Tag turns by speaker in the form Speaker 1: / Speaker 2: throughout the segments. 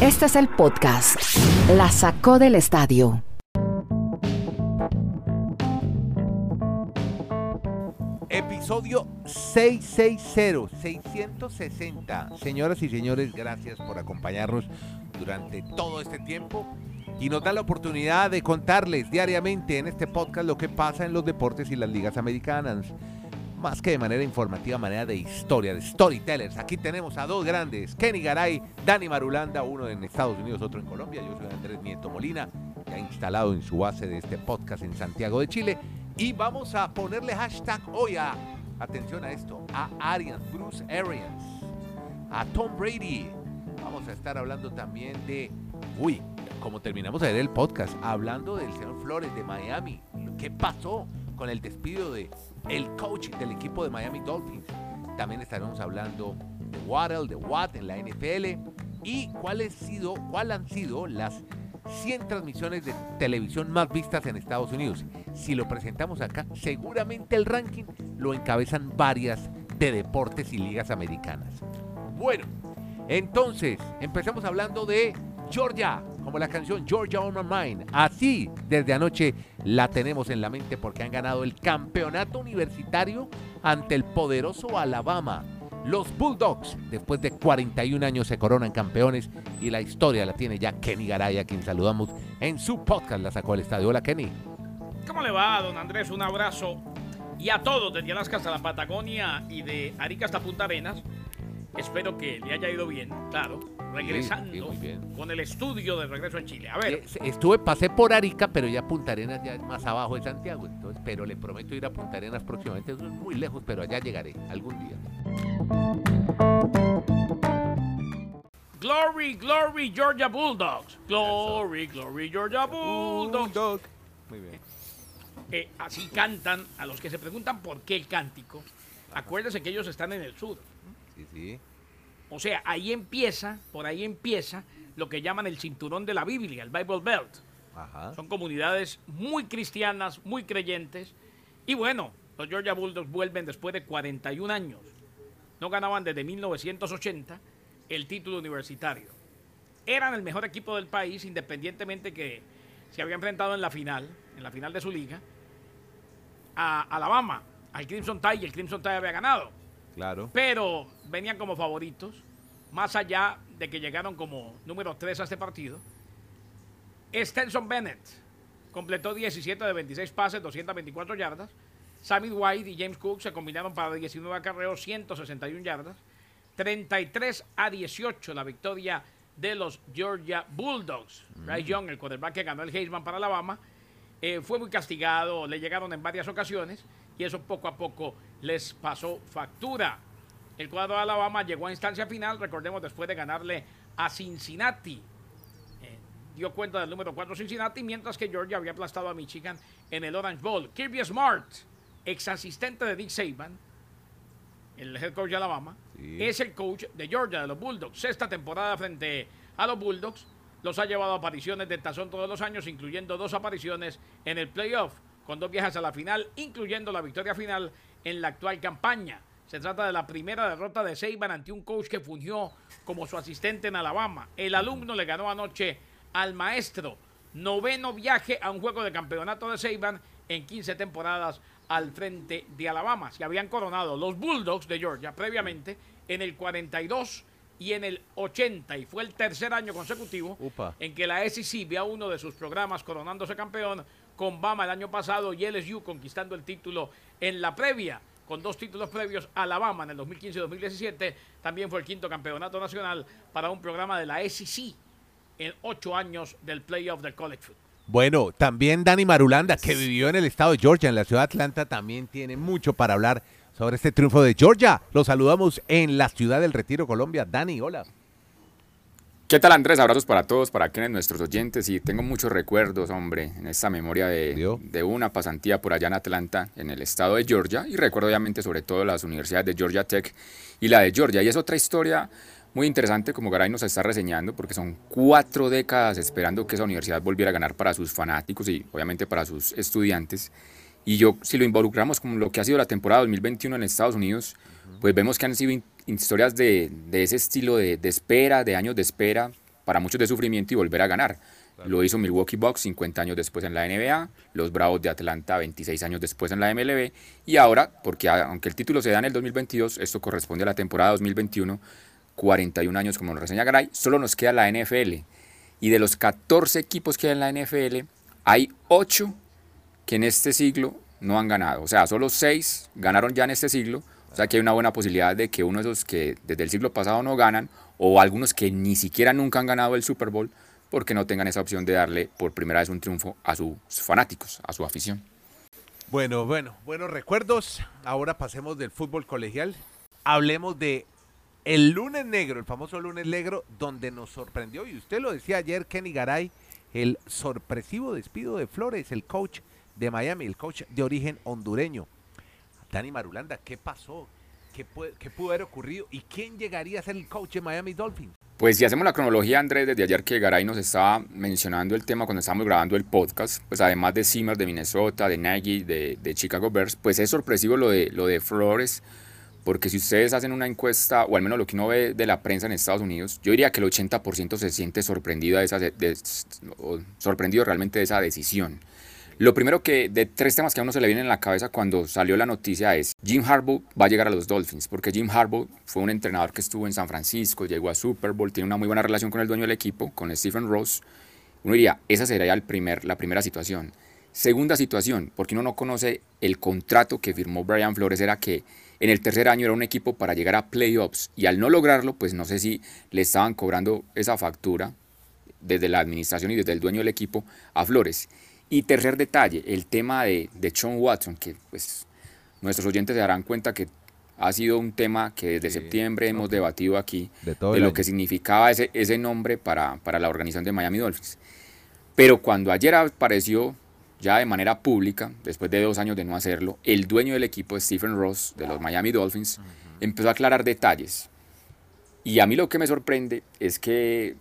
Speaker 1: Este es el podcast. La sacó del estadio.
Speaker 2: Episodio 660, 660. Señoras y señores, gracias por acompañarnos durante todo este tiempo y nos da la oportunidad de contarles diariamente en este podcast lo que pasa en los deportes y las ligas americanas. Más que de manera informativa, manera de historia, de storytellers. Aquí tenemos a dos grandes, Kenny Garay, Dani Marulanda, uno en Estados Unidos, otro en Colombia. Yo soy Andrés Nieto Molina, ha instalado en su base de este podcast en Santiago de Chile. Y vamos a ponerle hashtag hoy a, atención a esto, a Arians, Bruce Arians, a Tom Brady. Vamos a estar hablando también de, uy, como terminamos de ver el podcast, hablando del señor Flores de Miami. ¿Qué pasó con el despido de el coach del equipo de Miami Dolphins? También estaremos hablando de Waddle, de Watt en la NFL y cuáles sido, cuál han sido las 100 transmisiones de televisión más vistas en Estados Unidos. Si lo presentamos acá, seguramente el ranking lo encabezan varias de deportes y ligas americanas. Bueno, entonces, empecemos hablando de Georgia, como la canción Georgia on My Mind. Así, desde anoche la tenemos en la mente porque han ganado el campeonato universitario ante el poderoso Alabama. Los Bulldogs, después de 41 años, se coronan campeones y la historia la tiene ya Kenny Garay, a quien saludamos en su podcast, la sacó al estadio. Hola, Kenny.
Speaker 3: ¿Cómo le va, don Andrés? Un abrazo. Y a todos, desde Alaska hasta la Patagonia y de Arica hasta Punta Arenas. Espero que le haya ido bien, claro. Regresando
Speaker 2: Sí, sí, muy bien.
Speaker 3: con el estudio de regreso en Chile. A ver,
Speaker 2: Eh, Estuve, pasé por Arica, pero ya Punta Arenas ya es más abajo de Santiago. Entonces, pero le prometo ir a Punta Arenas próximamente. Eso es muy lejos, pero allá llegaré algún día.
Speaker 3: Glory, Glory, Georgia Bulldogs. Glory, Glory, Georgia Bulldogs.
Speaker 2: Muy bien.
Speaker 3: Eh, así cantan a los que se preguntan por qué el cántico. Acuérdense que ellos están en el sur.
Speaker 2: Sí, sí.
Speaker 3: O sea, ahí empieza, por ahí empieza lo que llaman el cinturón de la Biblia, el Bible Belt.
Speaker 2: Ajá.
Speaker 3: Son comunidades muy cristianas, muy creyentes. Y bueno, los Georgia Bulldogs vuelven después de 41 años. No ganaban desde 1980 el título universitario. Eran el mejor equipo del país, independientemente que se había enfrentado en la final, en la final de su liga, a Alabama, al Crimson Tide, y el Crimson Tide había ganado
Speaker 2: Claro.
Speaker 3: pero venían como favoritos, más allá de que llegaron como número 3 a este partido. Stenson Bennett completó 17 de 26 pases, 224 yardas. Sammy White y James Cook se combinaron para 19 acarreos, 161 yardas. 33 a 18 la victoria de los Georgia Bulldogs. Bryce Young, el quarterback que ganó el Heisman para Alabama, eh, fue muy castigado, le llegaron en varias ocasiones y eso poco a poco les pasó factura. El cuadro de Alabama llegó a instancia final, recordemos, después de ganarle a Cincinnati. Eh, dio cuenta del número 4 Cincinnati, mientras que Georgia había aplastado a Michigan en el Orange Bowl. Kirby Smart, ex asistente de Dick Saban, el head coach de Alabama,
Speaker 2: Sí.
Speaker 3: es el coach de Georgia, de los Bulldogs. Sexta temporada frente a los Bulldogs. Los ha llevado a apariciones del tazón todos los años, incluyendo dos apariciones en el playoff, con dos viajes a la final, incluyendo la victoria final en la actual campaña. Se trata de la primera derrota de Saban ante un coach que fungió como su asistente en Alabama. El alumno le ganó anoche al maestro. Noveno viaje a un juego de campeonato de Saban en 15 temporadas al frente de Alabama. Se habían coronado los Bulldogs de Georgia previamente en el 42 y en el 80 y fue el tercer año consecutivo
Speaker 2: Upa.
Speaker 3: en que la SEC vio uno de sus programas coronándose campeón con Bama el año pasado y LSU conquistando el título en la previa con dos títulos previos Alabama en el 2015 y 2017 también fue el quinto campeonato nacional para un programa de la SEC en ocho años del playoff del college football.
Speaker 2: Bueno, también Dani Marulanda, que vivió en el estado de Georgia, en la ciudad de Atlanta, también tiene mucho para hablar sobre este triunfo de Georgia. Lo saludamos en la ciudad del Retiro, Colombia. Dani, hola.
Speaker 4: ¿Qué tal Andrés? Abrazos para todos, para quienes nuestros oyentes y tengo muchos recuerdos, hombre, en esta memoria de, de una pasantía por allá en Atlanta, en el estado de Georgia, y recuerdo obviamente sobre todo las universidades de Georgia Tech y la de Georgia, y es otra historia muy interesante como Garay nos está reseñando, porque son cuatro décadas esperando que esa universidad volviera a ganar para sus fanáticos y obviamente para sus estudiantes, y yo, si lo involucramos con lo que ha sido la temporada 2021 en Estados Unidos, pues vemos que han sido historias de, de ese estilo de, de espera, de años de espera para muchos de sufrimiento y volver a ganar. Lo hizo Milwaukee Bucks 50 años después en la NBA, los Bravos de Atlanta 26 años después en la MLB y ahora, porque aunque el título se da en el 2022, esto corresponde a la temporada 2021, 41 años como nos reseña Garay, solo nos queda la NFL. Y de los 14 equipos que hay en la NFL, hay 8 que en este siglo no han ganado. O sea, solo 6 ganaron ya en este siglo. O sea que hay una buena posibilidad de que uno de esos que desde el siglo pasado no ganan, o algunos que ni siquiera nunca han ganado el Super Bowl, porque no tengan esa opción de darle por primera vez un triunfo a sus fanáticos, a su afición.
Speaker 2: Bueno, bueno, buenos recuerdos. Ahora pasemos del fútbol colegial. Hablemos de el lunes negro, el famoso lunes negro, donde nos sorprendió, y usted lo decía ayer, Kenny Garay, el sorpresivo despido de Flores, el coach de Miami, el coach de origen hondureño. Dani Marulanda, ¿qué pasó? ¿Qué, ¿Qué, pudo haber ocurrido? ¿Y quién llegaría a ser el coach de Miami Dolphins?
Speaker 4: Pues si hacemos la cronología, Andrés, desde ayer que Garay nos estaba mencionando el tema cuando estábamos grabando el podcast, pues además de Zimmer de Minnesota, de Nagy, de, de, Chicago Bears, pues es sorpresivo lo de, lo de Flores, porque si ustedes hacen una encuesta, o al menos lo que uno ve de la prensa en Estados Unidos, yo diría que el 80% se siente sorprendido, de esa, de, sorprendido realmente de esa decisión. Lo primero que de tres temas que a uno se le viene en la cabeza cuando salió la noticia es Jim Harbaugh va a llegar a los Dolphins, porque Jim Harbaugh fue un entrenador que estuvo en San Francisco, llegó a Super Bowl, tiene una muy buena relación con el dueño del equipo, con Stephen Ross. Uno diría, esa sería el primer, la primera situación. Segunda situación, porque uno no conoce el contrato que firmó Brian Flores, era que en el tercer año era un equipo para llegar a playoffs y al no lograrlo, pues no sé si le estaban cobrando esa factura desde la administración y desde el dueño del equipo a Flores. Y tercer detalle, el tema de, de Sean Watson, que pues nuestros oyentes se darán cuenta que ha sido un tema que desde septiembre hemos debatido aquí de, lo que significaba ese, ese nombre para, para la organización de Miami Dolphins. Pero cuando ayer apareció ya de manera pública, después de dos años de no hacerlo, el dueño del equipo, Stephen Ross, de los Miami Dolphins, empezó a aclarar detalles. Y a mí lo que me sorprende es que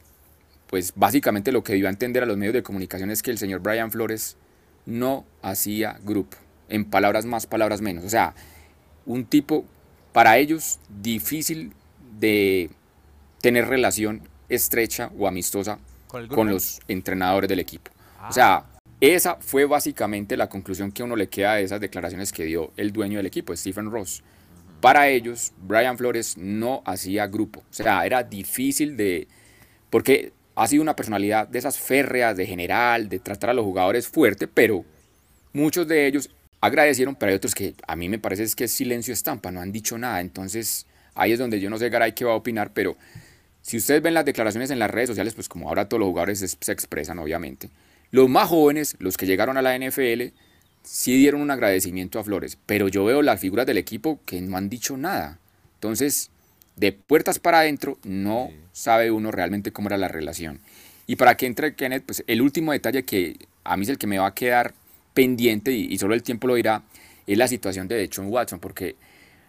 Speaker 4: pues básicamente lo que dio a entender a los medios de comunicación es que el señor Brian Flores no hacía grupo, en palabras más, palabras menos. O sea, un tipo para ellos difícil de tener relación estrecha o amistosa ¿Con, los entrenadores del equipo. O sea, ah. esa fue básicamente la conclusión que uno le queda de esas declaraciones que dio el dueño del equipo, Stephen Ross. Para ellos, Brian Flores no hacía grupo. O sea, era difícil de... Porque ha sido una personalidad de esas férreas, de general, de tratar a los jugadores fuerte, pero muchos de ellos agradecieron, pero hay otros que a mí me parece es que es silencio estampa, no han dicho nada. Entonces ahí es donde yo no sé Garay qué va a opinar, pero si ustedes ven las declaraciones en las redes sociales, pues como ahora todos los jugadores se expresan, obviamente. Los más jóvenes, los que llegaron a la NFL, sí dieron un agradecimiento a Flores, pero yo veo las figuras del equipo que no han dicho nada. Entonces, de puertas para adentro no sabe uno realmente cómo era la relación. Y para que entre Kenneth, pues el último detalle que a mí es el que me va a quedar pendiente y, solo el tiempo lo dirá, es la situación de Dechon Watson, porque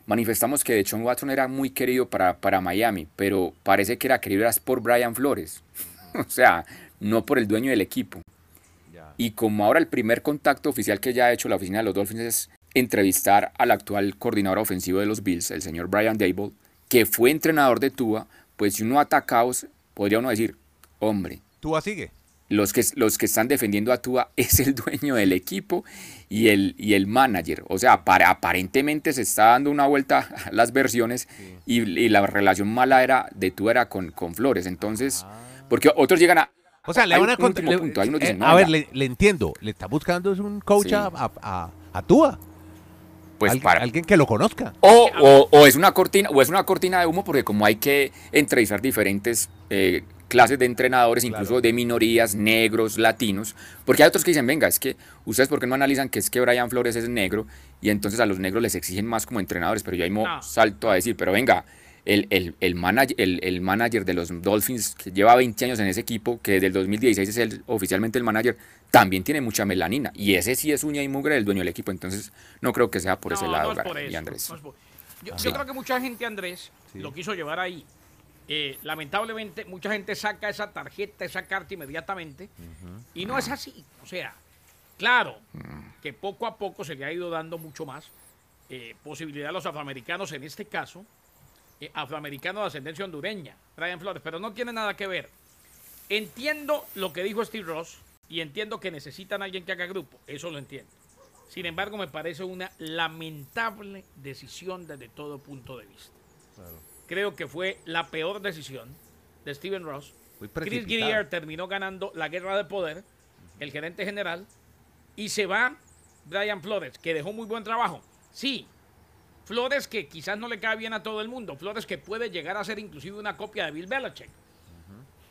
Speaker 4: manifestamos que Dechon Watson era muy querido para, para Miami, pero parece que era querido por Brian Flores, o sea, no por el dueño del equipo. Y como ahora el primer contacto oficial que ya ha hecho la oficina de los Dolphins es entrevistar al actual coordinador ofensivo de los Bills, el señor Brian Dable, que fue entrenador de Tua, pues si uno ataca, podría uno decir, hombre.
Speaker 2: Tua sigue.
Speaker 4: Los que, los que están defendiendo a Tua es el dueño del equipo y el, y el manager. O sea, para, aparentemente se está dando una vuelta a las versiones y, la relación mala era de Tua era con, con Flores. Entonces, ah. porque otros llegan a,
Speaker 2: o sea, le van a contar. Eh, a ver, le, entiendo. Le está buscando es un coach a, a, a, Tua. Pues para alguien que lo conozca.
Speaker 4: O, o, es una cortina, o es una cortina de humo, porque como hay que entrevistar diferentes eh, clases de entrenadores, incluso de minorías, negros, latinos, porque hay otros que dicen, venga, es que ustedes por qué no analizan que es que Brian Flores es negro y entonces a los negros les exigen más como entrenadores, pero yo ahí me salto a decir, pero venga, el, el, el, manager, el, manager de los Dolphins, que lleva 20 años en ese equipo, que desde el 2016 es el, oficialmente el manager, también tiene mucha melanina. Y ese sí es uña y mugre del dueño del equipo. Entonces, no creo que sea por ese lado, y Andrés.
Speaker 3: yo, creo que mucha gente, Andrés, lo quiso llevar ahí. Eh, lamentablemente, mucha gente saca esa tarjeta, esa carta inmediatamente. Y no es así. O sea, claro que poco a poco se le ha ido dando mucho más eh, posibilidad a los afroamericanos, en este caso, eh, afroamericano de ascendencia hondureña, Brian Flores, pero no tiene nada que ver. Entiendo lo que dijo Steve Ross y entiendo que necesitan a alguien que haga grupo. Eso lo entiendo. Sin embargo, me parece una lamentable decisión desde todo punto de vista. Creo que fue la peor decisión de Steven Ross. Chris. Greer terminó ganando la guerra de poder, el gerente general, y se va Brian Flores, que dejó muy buen trabajo. Sí, Flores que quizás no le cae bien a todo el mundo, Flores que puede llegar a ser inclusive una copia de Bill Belichick.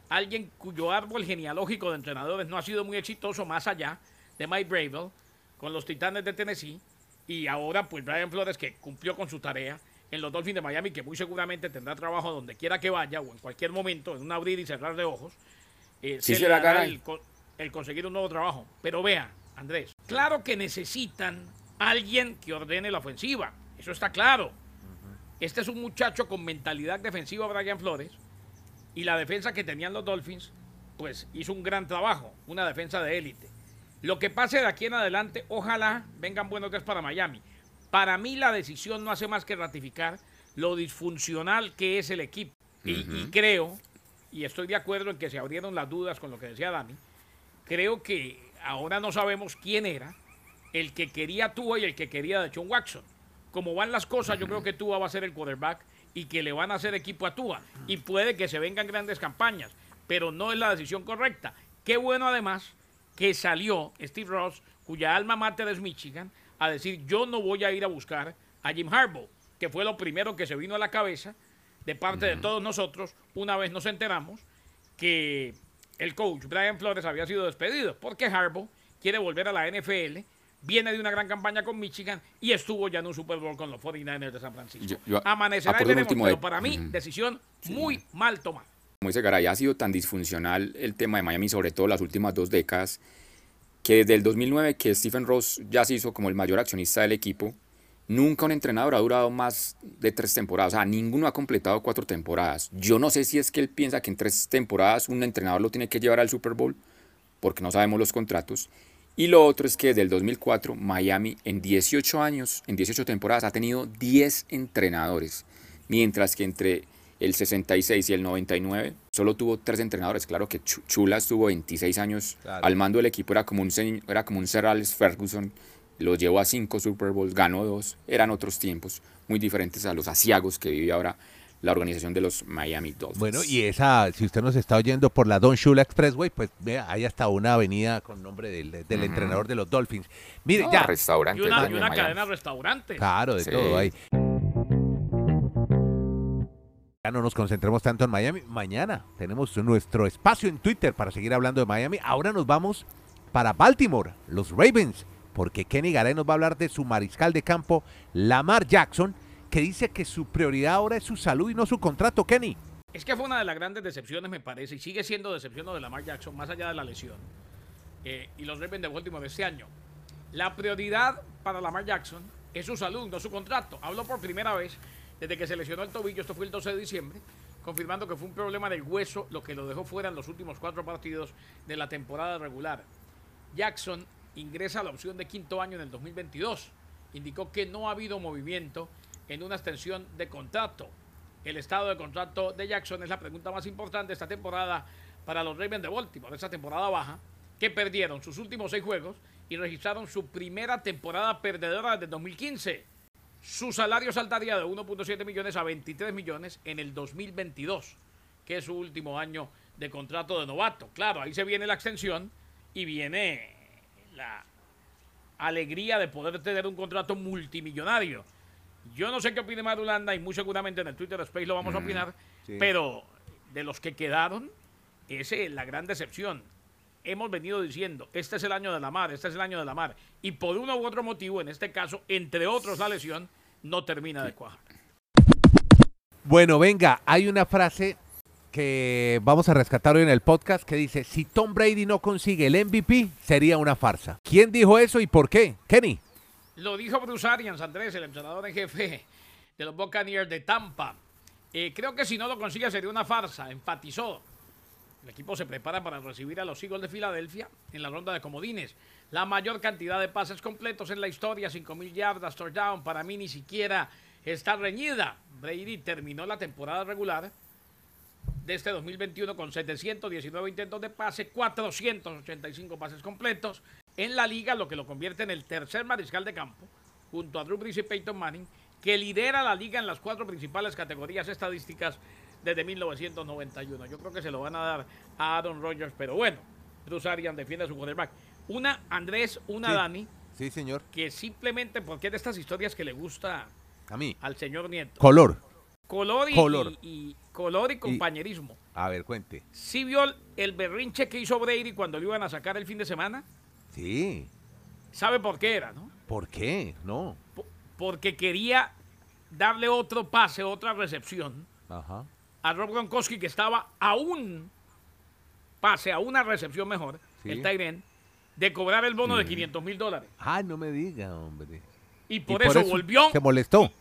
Speaker 3: Alguien cuyo árbol genealógico de entrenadores no ha sido muy exitoso más allá de Mike Bravel con los Titanes de Tennessee y ahora pues Brian Flores que cumplió con su tarea en los Dolphins de Miami que muy seguramente tendrá trabajo donde quiera que vaya o en cualquier momento, en un abrir y cerrar de ojos, eh,
Speaker 4: Sí
Speaker 3: se
Speaker 4: se
Speaker 3: le
Speaker 4: la
Speaker 3: dará
Speaker 4: gana.
Speaker 3: el, co- el conseguir un nuevo trabajo. Pero vea, Andrés, claro que necesitan alguien que ordene la ofensiva, eso está claro. Este es un muchacho con mentalidad defensiva, Brian Flores, y la defensa que tenían los Dolphins, pues hizo un gran trabajo, una defensa de élite. Lo que pase de aquí en adelante, ojalá vengan buenos días para Miami. Para mí la decisión no hace más que ratificar lo disfuncional que es el equipo. Y, y creo, y estoy de acuerdo en que se abrieron las dudas con lo que decía Dani, creo que ahora no sabemos quién era el que quería Tua y el que quería de John Watson. Como van las cosas, yo creo que Tua va a ser el quarterback y que le van a hacer equipo a Tua. Y puede que se vengan grandes campañas, pero no es la decisión correcta. Qué bueno además que salió Steve Ross, cuya alma mater es Michigan, a decir yo no voy a ir a buscar a Jim Harbaugh, que fue lo primero que se vino a la cabeza de parte de todos nosotros una vez nos enteramos que el coach Brian Flores había sido despedido porque Harbaugh quiere volver a la NFL, viene de una gran campaña con Michigan y estuvo ya en un Super Bowl con los 49ers de San Francisco.
Speaker 4: Yo- yo
Speaker 3: Amanecerá y veremos,
Speaker 4: último
Speaker 3: pero
Speaker 4: de-
Speaker 3: para mí
Speaker 4: Ujú.
Speaker 3: decisión muy mal tomada.
Speaker 4: como dice Garay, ha sido tan disfuncional el tema de Miami, sobre todo las últimas dos décadas, que desde el 2009 que Stephen Ross ya se hizo como el mayor accionista del equipo, nunca un entrenador ha durado más de tres temporadas, o sea, ninguno ha completado cuatro temporadas. Yo no sé si es que él piensa que en tres temporadas un entrenador lo tiene que llevar al Super Bowl, porque no sabemos los contratos. Y lo otro es que desde el 2004 Miami en 18 años, en 18 temporadas ha tenido 10 entrenadores, mientras que entre el 66 y el 99 solo tuvo tres entrenadores. Claro que Chu- Chula estuvo 26 años
Speaker 2: Claro.
Speaker 4: al mando del equipo, era como un, era como un Sir Alex Ferguson, lo llevó a cinco Super Bowls, ganó dos, eran otros tiempos muy diferentes a los asiagos que vive ahora la organización de los Miami Dolphins.
Speaker 2: Bueno, y esa, si usted nos está oyendo por la Don Shula Expressway, pues vea, hay hasta una avenida con nombre del, entrenador de los Dolphins. Mire,
Speaker 4: No,
Speaker 2: ya.
Speaker 4: restaurante
Speaker 3: Y una, y cadena de restaurantes.
Speaker 2: Claro, de
Speaker 4: Sí.
Speaker 2: todo ahí. Ya no nos concentremos tanto en Miami. Mañana tenemos nuestro espacio en Twitter para seguir hablando de Miami. Ahora nos vamos para Baltimore, los Ravens, porque Kenny Garay nos va a hablar de su mariscal de campo, Lamar Jackson, que dice que su prioridad ahora es su salud y no su contrato, Kenny.
Speaker 3: Es que fue una de las grandes decepciones, me parece, y sigue siendo decepción de Lamar Jackson, más allá de la lesión. Eh, y los Ravens de Baltimore de este año. La prioridad para Lamar Jackson es su salud, no su contrato. Habló por primera vez desde que se lesionó el tobillo, esto fue el 12 de diciembre, confirmando que fue un problema del hueso lo que lo dejó fuera en los últimos cuatro partidos de la temporada regular. Jackson ingresa a la opción de quinto año en el 2022. Indicó que no ha habido movimiento en una extensión de contrato. El estado de contrato de Jackson es la pregunta más importante esta temporada para los Ravens de Baltimore, esta temporada baja, que perdieron sus últimos seis juegos y registraron su primera temporada perdedora desde 2015. Su salario saltaría de 1.7 millones a 23 millones en el 2022, que es su último año de contrato de novato. Claro, ahí se viene la extensión y viene la alegría de poder tener un contrato multimillonario. Yo no sé qué opine Marulanda y muy seguramente en el Twitter Space lo vamos a opinar,
Speaker 2: sí.
Speaker 3: pero de los que quedaron, esa es la gran decepción. Hemos venido diciendo, este es el año de la mar, este es el año de la mar, y por uno u otro motivo, en este caso, entre otros la lesión, no termina de cuajar.
Speaker 2: Bueno, venga, hay una frase que vamos a rescatar hoy en el podcast que dice, si Tom Brady no consigue el MVP, sería una farsa. ¿Quién dijo eso y por qué? Kenny.
Speaker 3: Lo dijo Bruce Arians, Andrés, el entrenador en jefe de los Buccaneers de Tampa. Eh, creo que si no lo consigue sería una farsa, enfatizó. El equipo se prepara para recibir a los Eagles de Filadelfia en la ronda de comodines. La mayor cantidad de pases completos en la historia, 5.000 yardas, touchdown, para mí ni siquiera está reñida. Brady terminó la temporada regular de este 2021 con 719 intentos de pase, 485 pases completos en la liga, lo que lo convierte en el tercer mariscal de campo, junto a Drew Brees y Peyton Manning, que lidera la liga en las cuatro principales categorías estadísticas desde 1991. Yo creo que se lo van a dar a Aaron Rodgers, pero bueno, Bruce Arians defiende a su quarterback. Una Andrés, una
Speaker 2: Sí.
Speaker 3: Dani,
Speaker 2: Sí, señor.
Speaker 3: que simplemente porque es de estas historias que le gusta
Speaker 2: A mí.
Speaker 3: al señor Nieto.
Speaker 2: Color.
Speaker 3: Color y,
Speaker 2: Color.
Speaker 3: y- y- color y compañerismo.
Speaker 2: A ver, cuente.
Speaker 3: ¿Sí vio el- el berrinche que hizo Brady cuando lo iban a sacar el fin de semana?
Speaker 2: Sí.
Speaker 3: ¿Sabe por qué era, no?
Speaker 2: ¿Por qué? No.
Speaker 3: Po- Porque quería darle otro pase, otra recepción
Speaker 2: Ajá.
Speaker 3: a Rob Gronkowski que estaba a un pase, a una recepción mejor,
Speaker 2: Sí.
Speaker 3: el Tyren, de cobrar el bono de 500 mil dólares.
Speaker 2: Ah, no me diga, hombre.
Speaker 3: Y
Speaker 2: Y
Speaker 3: por, eso, volvió.
Speaker 2: Se molestó.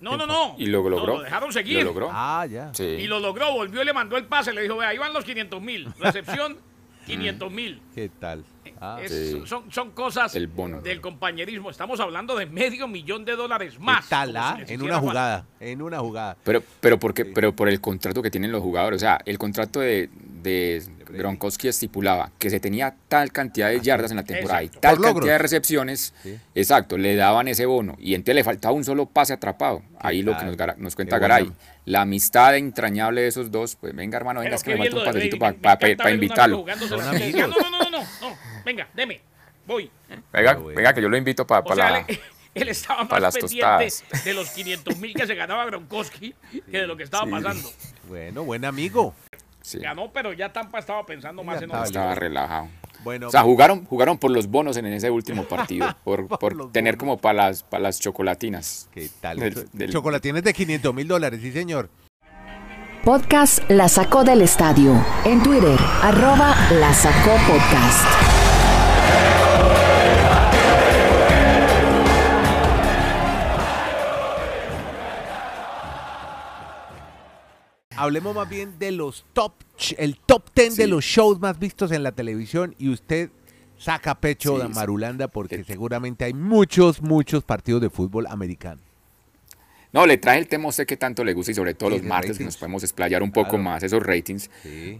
Speaker 3: No, no, no.
Speaker 4: Y lo
Speaker 3: No,
Speaker 4: logró.
Speaker 3: lo dejaron seguir.
Speaker 4: Lo logró.
Speaker 2: Ah, ya.
Speaker 4: Sí.
Speaker 3: Y lo logró, volvió y le mandó el pase. Le dijo, vea, ahí van los 500 mil. Recepción, 500 mil.
Speaker 2: ¿Qué tal? Ah,
Speaker 3: Es-
Speaker 4: Sí.
Speaker 3: son, son cosas
Speaker 4: El bono.
Speaker 3: del compañerismo. Estamos hablando de medio millón de dólares más.
Speaker 2: ¿Qué tal,
Speaker 3: como
Speaker 2: ah?
Speaker 3: si
Speaker 2: En una jugada. En una jugada.
Speaker 4: Pero, pero, ¿por qué? pero por el contrato que tienen los jugadores. O sea, el contrato de, de Gronkowski estipulaba que se tenía tal cantidad de yardas en la temporada y tal
Speaker 2: Por logros.
Speaker 4: cantidad de recepciones.
Speaker 2: Sí.
Speaker 4: Exacto, le daban ese bono. Y entonces le faltaba un solo pase atrapado. Ahí lo que nos, nos cuenta Garay. La amistad entrañable de esos dos. Pues venga, hermano, venga,
Speaker 3: Pero
Speaker 4: es que
Speaker 3: bien
Speaker 4: falta un pasecito para
Speaker 3: amigo
Speaker 4: invitarlo.
Speaker 3: no, no, no, no, no. Venga, deme. Voy.
Speaker 4: Venga,
Speaker 2: bueno.
Speaker 4: venga, que yo lo invito para
Speaker 3: sea,
Speaker 4: la...
Speaker 3: él, él estaba más
Speaker 4: las
Speaker 3: pendiente
Speaker 4: tostadas.
Speaker 3: de los 500 mil que se ganaba Gronkowski que de lo que estaba
Speaker 4: Sí.
Speaker 3: pasando.
Speaker 2: Bueno, buen amigo.
Speaker 4: Sí,
Speaker 3: Ganó, pero ya Tampa estaba pensando
Speaker 2: Ya
Speaker 3: más en otras
Speaker 4: estaba relajado.
Speaker 2: Bueno,
Speaker 4: O sea, jugaron, jugaron por los bonos en ese último partido, por,
Speaker 2: Por
Speaker 4: tener
Speaker 2: bonos.
Speaker 4: como para las, para las chocolatinas.
Speaker 2: ¿qué tal?
Speaker 4: del- del-
Speaker 2: Chocolatines de 500 mil dólares, sí, señor.
Speaker 1: Podcast La Sacó del Estadio. En Twitter, arroba La Sacó Podcast.
Speaker 2: Hablemos más bien de los top, el top 10 de los shows más vistos en la televisión y usted saca pecho de
Speaker 4: sí.
Speaker 2: Marulanda porque
Speaker 4: Eh.
Speaker 2: seguramente hay muchos, muchos partidos de fútbol americano.
Speaker 4: No, le traje el tema usted que tanto le gusta y sobre todo los martes que nos podemos explayar un poco más esos ratings.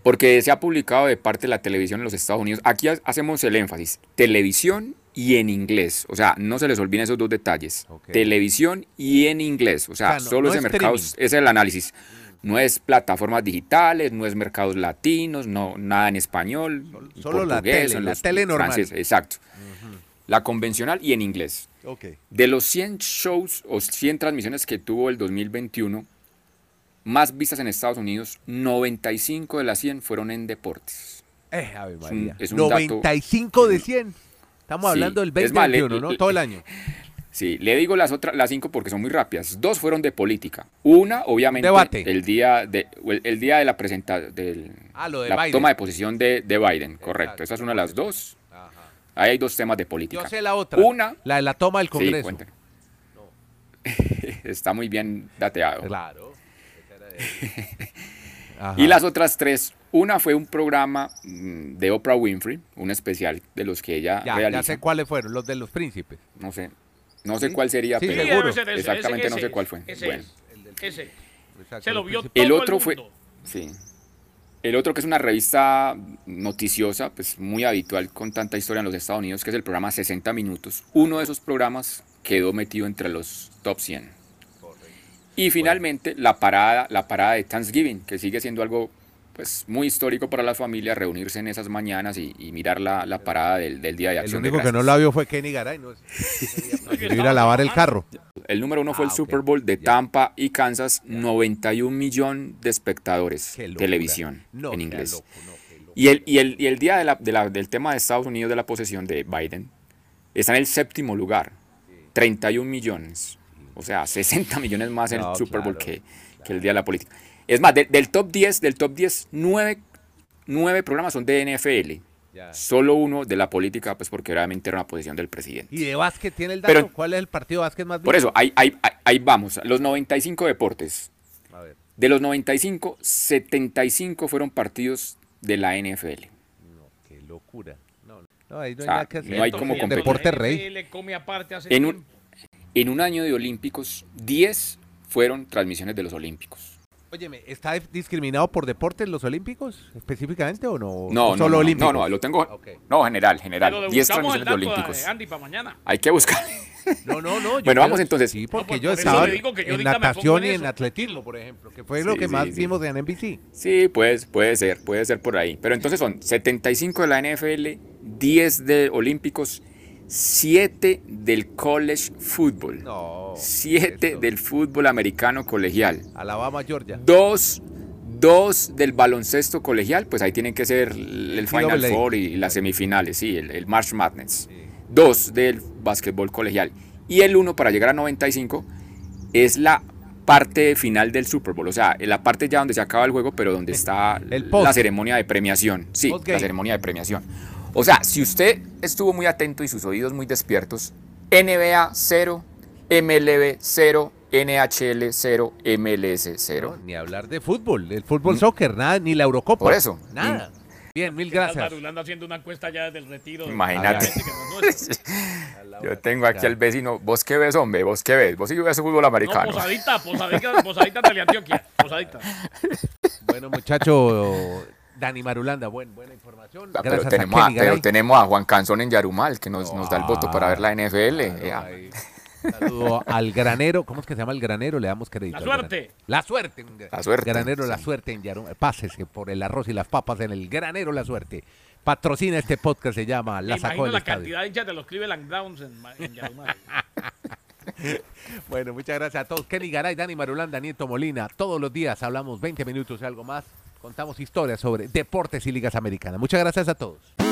Speaker 4: Porque se ha publicado de parte de la televisión en los Estados Unidos. Aquí ha- hacemos el énfasis. Televisión y en inglés. O sea, no se les olviden esos dos detalles. Televisión y en inglés. O sea,
Speaker 2: O sea, no-
Speaker 4: solo
Speaker 2: no
Speaker 4: ese mercado,
Speaker 2: streaming.
Speaker 4: ese es el análisis. No es plataformas digitales, no es mercados latinos, no nada en español,
Speaker 2: Solo-
Speaker 4: en
Speaker 2: solo la tele,
Speaker 4: en
Speaker 2: la tele normal.
Speaker 4: exacto. La convencional y en inglés.
Speaker 2: Ok.
Speaker 4: De los 100 shows o 100 transmisiones que tuvo el 2021, más vistas en Estados Unidos, 95 de las 100 fueron en deportes.
Speaker 2: Eh, Ave
Speaker 4: un-
Speaker 2: María.
Speaker 4: es un dato-
Speaker 2: 95 de 100. Estamos
Speaker 4: Sí,
Speaker 2: hablando del
Speaker 4: es más, le-
Speaker 2: 2021, ¿no? Todo el año.
Speaker 4: Sí, le digo las otras, las cinco porque son muy rápidas. Dos fueron de política. Una, obviamente,
Speaker 2: Debate.
Speaker 4: el día de el, el día de la presentación del
Speaker 2: Ah, lo de
Speaker 4: la
Speaker 2: Biden.
Speaker 4: toma de posición de, de Biden, correcto. Esa es una de las dos.
Speaker 2: Ajá.
Speaker 4: Ahí hay dos temas de política.
Speaker 2: Yo sé la otra.
Speaker 4: Una,
Speaker 2: La de la toma del
Speaker 4: sí,
Speaker 2: Congreso.
Speaker 4: Está muy bien dateado.
Speaker 2: claro. Ajá.
Speaker 4: Y las otras tres, una fue un programa mm, de Oprah Winfrey, un especial de los que ella
Speaker 2: Ya, ya
Speaker 4: realiza.
Speaker 2: sé cuáles fueron, los de los príncipes.
Speaker 4: No sé, no sé
Speaker 2: Sí.
Speaker 4: cuál sería,
Speaker 2: Sí,
Speaker 4: pero
Speaker 3: Sí,
Speaker 2: seguro.
Speaker 3: ese,
Speaker 4: Exactamente,
Speaker 3: ese,
Speaker 4: no sé cuál
Speaker 3: es,
Speaker 4: fue.
Speaker 3: Ese
Speaker 4: Bueno.
Speaker 3: Se lo vio todo
Speaker 4: El otro fue,
Speaker 3: mundo.
Speaker 4: sí. El otro que es una revista noticiosa, pues muy habitual con tanta historia en los Estados Unidos, que es el programa 60 Minutos. Uno de esos programas quedó metido entre los top 100. Y finalmente la parada, la parada de Thanksgiving, que sigue siendo algo pues muy histórico para las familias, reunirse en esas mañanas y, y mirar la, la parada del, del Día de
Speaker 2: El
Speaker 4: Acción de
Speaker 2: único que no la vio fue Kenny Garay. No, ir a lavar el carro.
Speaker 4: El número uno fue
Speaker 2: Ah,
Speaker 4: el
Speaker 2: ok.
Speaker 4: Super Bowl de. Tampa y Kansas, 91 millón de espectadores, televisión
Speaker 2: No,
Speaker 4: en inglés.
Speaker 2: loco, no, qué loco.
Speaker 4: Y el, y el, y el día de la- de la- del tema de Estados Unidos de la posesión de Biden está en el séptimo lugar, 31 millones. O sea, 60 millones más en
Speaker 2: No,
Speaker 4: el Super Bowl
Speaker 2: claro,
Speaker 4: que, que el día de la política. Es más, de- del top 10, del top 10, 9, programas son de NFL.
Speaker 2: Ya.
Speaker 4: Solo uno de la política, pues porque obviamente era una posición del presidente.
Speaker 2: ¿Y de básquet tiene el dato?
Speaker 4: Pero-
Speaker 2: ¿Cuál es el partido de básquet más
Speaker 4: Por
Speaker 2: visto?
Speaker 4: eso, ahí, ahí, ahí- ahí vamos. Los 95 deportes.
Speaker 2: A ver.
Speaker 4: De los 95, 75 fueron partidos de la NFL.
Speaker 2: No, qué locura. No, no, no, ahí no hay
Speaker 4: O sea,
Speaker 2: nada que hacer.
Speaker 4: no hay como competir.
Speaker 2: Deporte rey.
Speaker 4: Un, en un año de Olímpicos, 10 fueron transmisiones de los Olímpicos.
Speaker 2: Óyeme, ¿está discriminado por deportes los olímpicos específicamente o no?
Speaker 4: No,
Speaker 2: ¿O
Speaker 4: no,
Speaker 2: solo
Speaker 4: no,
Speaker 2: olímpicos?
Speaker 4: no, no, lo tengo.
Speaker 2: Ok.
Speaker 4: No, general, general.
Speaker 3: le
Speaker 4: 10
Speaker 3: buscamos el
Speaker 4: transmisiones de olímpicos.
Speaker 3: Andy para mañana.
Speaker 4: Hay que buscar.
Speaker 2: No, no, no. yo
Speaker 4: Bueno, vamos entonces.
Speaker 2: Sí,
Speaker 3: No,
Speaker 2: porque
Speaker 3: por-
Speaker 2: yo
Speaker 3: por
Speaker 2: estaba
Speaker 3: le digo que yo
Speaker 2: en natación
Speaker 3: en
Speaker 2: y en atletismo, por ejemplo, que fue lo
Speaker 4: Sí,
Speaker 2: que más
Speaker 4: sí, sí.
Speaker 2: vimos en NBC.
Speaker 4: Sí, pues puede ser, puede ser por ahí. Pero entonces son 75 de la NFL, 10 de olímpicos, 7 del college football,
Speaker 2: No.
Speaker 4: 7
Speaker 2: eso.
Speaker 4: del fútbol americano colegial,
Speaker 2: Alabama, Georgia.
Speaker 4: 2 dos del baloncesto colegial, pues ahí tienen que ser el Final. Four y las semifinales, sí, el, el March Madness. Dos del básquetbol colegial. Y el uno para llegar a 95 es la parte final del Super Bowl, o sea, la parte ya donde se acaba el juego, pero donde está
Speaker 2: El
Speaker 4: la ceremonia de premiación. Sí, la ceremonia de premiación. O sea, si usted estuvo muy atento y sus oídos muy despiertos, NBA 0, MLB 0, NHL 0, MLS 0.
Speaker 2: No, ni hablar de fútbol, el fútbol soccer, nada, ni la Eurocopa.
Speaker 4: Por eso.
Speaker 2: Nada. Bien, mil
Speaker 3: Gracias. Marulanda haciendo una encuesta ya desde el retiro.
Speaker 4: Imagínate.
Speaker 3: No.
Speaker 4: Yo tengo aquí al vecino, ¿vos qué ves, hombre? ¿Vos qué ves? ¿Vos sí ves fútbol
Speaker 3: No,
Speaker 4: americano?
Speaker 3: posadita, posadita, posadita Teleantioquia. Posadita.
Speaker 2: Bueno, muchacho, Dani Marulanda, buen, buena información.
Speaker 4: Ah, pero, tenemos a, pero tenemos a Juan Canzón en Yarumal, que nos, nos da el voto para ver la NFL.
Speaker 2: Claro,
Speaker 4: Ya.
Speaker 2: ahí. Saludo al granero. ¿Cómo es que se llama el granero? Le damos crédito.
Speaker 3: La suerte.
Speaker 2: La suerte.
Speaker 4: La suerte,
Speaker 2: Granero, la suerte en Yarum. Pásese por el arroz y las papas en el granero, la suerte. Patrocina este podcast, se llama La Sacó
Speaker 3: la
Speaker 2: Estadio.
Speaker 3: cantidad de hinchas de los Cleveland Browns en Yarumal.
Speaker 2: Bueno, muchas gracias a todos. Kenny Garay, Dani Marulanda, Nieto Molina. Todos los días hablamos 20 minutos y algo más. Contamos historias sobre deportes y ligas americanas. Muchas gracias a todos.